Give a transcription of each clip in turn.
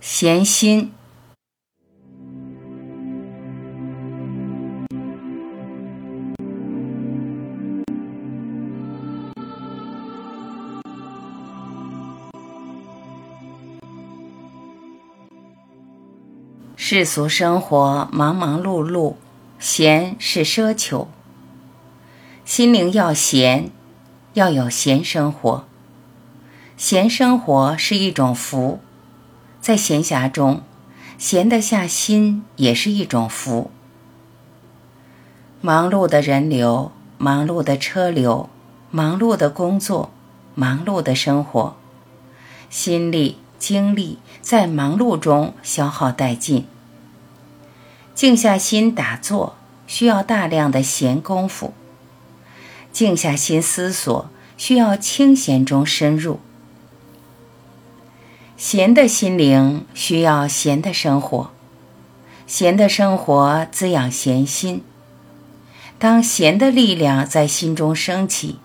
闲心。世俗生活忙忙碌碌，闲是奢求。心灵要闲，要有闲生活。闲生活是一种福，在闲暇中闲得下心也是一种福。忙碌的人流，忙碌的车流，忙碌的工作，忙碌的生活，心力精力在忙碌中消耗殆尽。静下心打坐，需要大量的闲功夫。静下心思索，需要清闲中深入。闲的心灵需要闲的生活，闲的生活滋养闲心。当闲的力量在心中升起，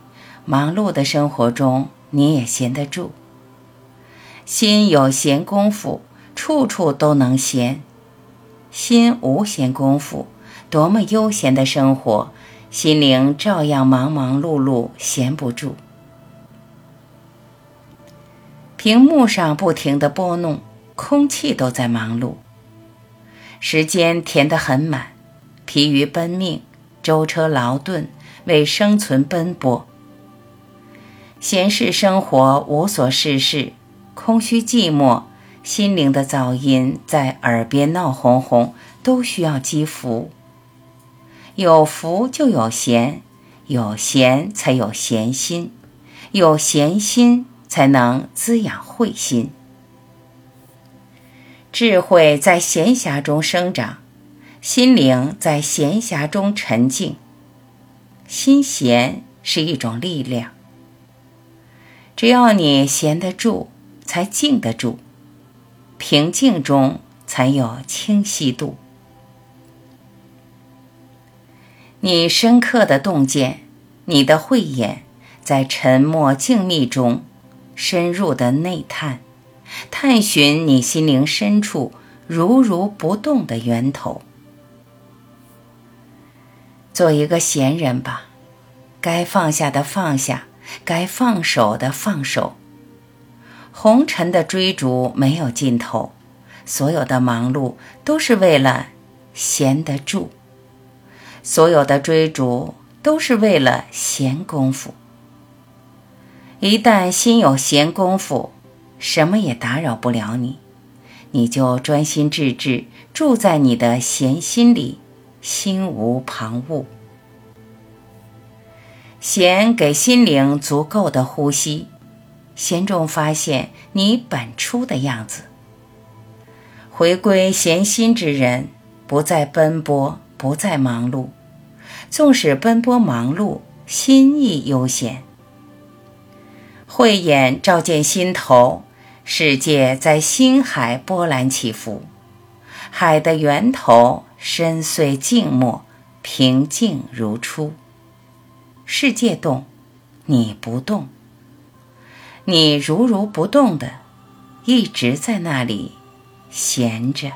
忙碌的生活中你也闲得住。心有闲功夫，处处都能闲。心无闲功夫，多么悠闲的生活，心灵照样忙忙碌碌，闲不住。屏幕上不停的拨弄，空气都在忙碌。时间填得很满，疲于奔命，舟车劳顿，为生存奔波。闲适生活无所事事，空虚寂寞。心灵的噪音在耳边闹哄哄，都需要积福。有福就有闲，有闲才有闲心，有闲心才能滋养慧心。智慧在闲暇中生长，心灵在闲暇中沉静。心闲是一种力量，只要你闲得住，才静得住。平静中才有清晰度。你深刻的洞见，你的慧眼，在沉默静谧中深入的内探，探寻你心灵深处如如不动的源头。做一个闲人吧，该放下的放下，该放手的放手。红尘的追逐没有尽头，所有的忙碌都是为了闲得住，所有的追逐都是为了闲功夫。一旦心有闲功夫，什么也打扰不了你，你就专心致志住在你的闲心里，心无旁骛。闲给心灵足够的呼吸。闲中发现你本初的样子，回归闲心之人，不再奔波，不再忙碌。纵使奔波忙碌，心亦悠闲。慧眼照见心头，世界在心海波澜起伏，海的源头深邃静默，平静如初。世界动，你不动。你如如不动的，一直在那里闲着。